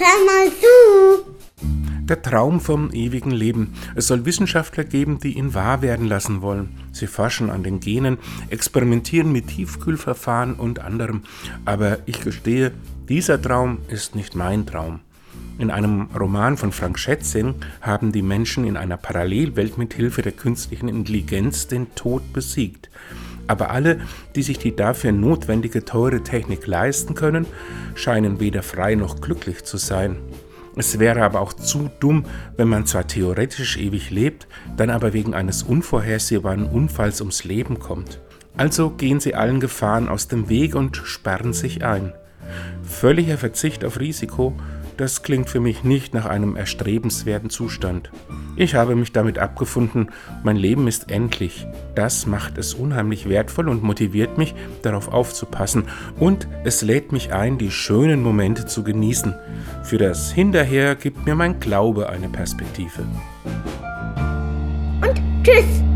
hör mal zu. Der Traum vom ewigen Leben. Es soll Wissenschaftler geben, die ihn wahr werden lassen wollen. Sie forschen an den Genen, experimentieren mit Tiefkühlverfahren und anderem. Aber ich gestehe, dieser Traum ist nicht mein Traum. In einem Roman von Frank Schätzing haben die Menschen in einer Parallelwelt mit Hilfe der künstlichen Intelligenz den Tod besiegt. Aber alle, die sich die dafür notwendige teure Technik leisten können, scheinen weder frei noch glücklich zu sein. Es wäre aber auch zu dumm, wenn man zwar theoretisch ewig lebt, dann aber wegen eines unvorhersehbaren Unfalls ums Leben kommt. Also gehen sie allen Gefahren aus dem Weg und sperren sich ein. Völliger Verzicht auf Risiko das klingt für mich nicht nach einem erstrebenswerten Zustand. Ich habe mich damit abgefunden, mein Leben ist endlich. Das macht es unheimlich wertvoll und motiviert mich, darauf aufzupassen. Und es lädt mich ein, die schönen Momente zu genießen. Für das Hinterher gibt mir mein Glaube eine Perspektive. Und tschüss!